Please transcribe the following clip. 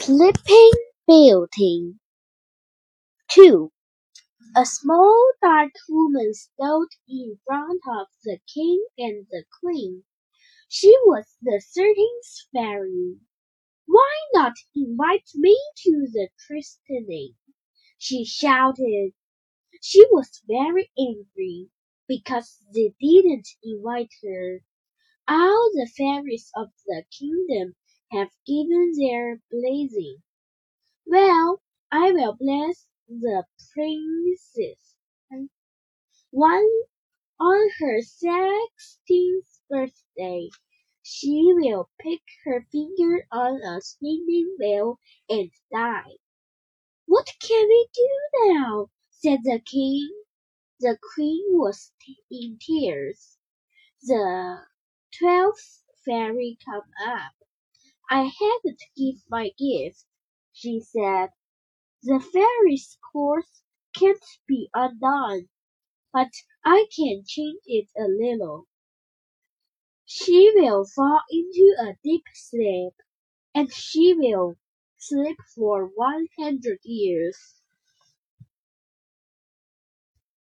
Sleeping Beauty 2. A small dark woman stood in front of the king and the queen. She was the thirteenth fairy. Why not invite me to the christening? she shouted. She was very angry because they didn't invite her. All the fairies of the kingdom have given their blessing. Well, I will bless the princess. One on her sixteenth birthday, she will pick her finger on a spinning wheel and die. What can we do now? said the king. The queen was in tears. The twelfth fairy came up. I haven't given my gift, she said. The fairy's course can't be undone, but I can change it a little. She will fall into a deep sleep, and she will sleep for one hundred years.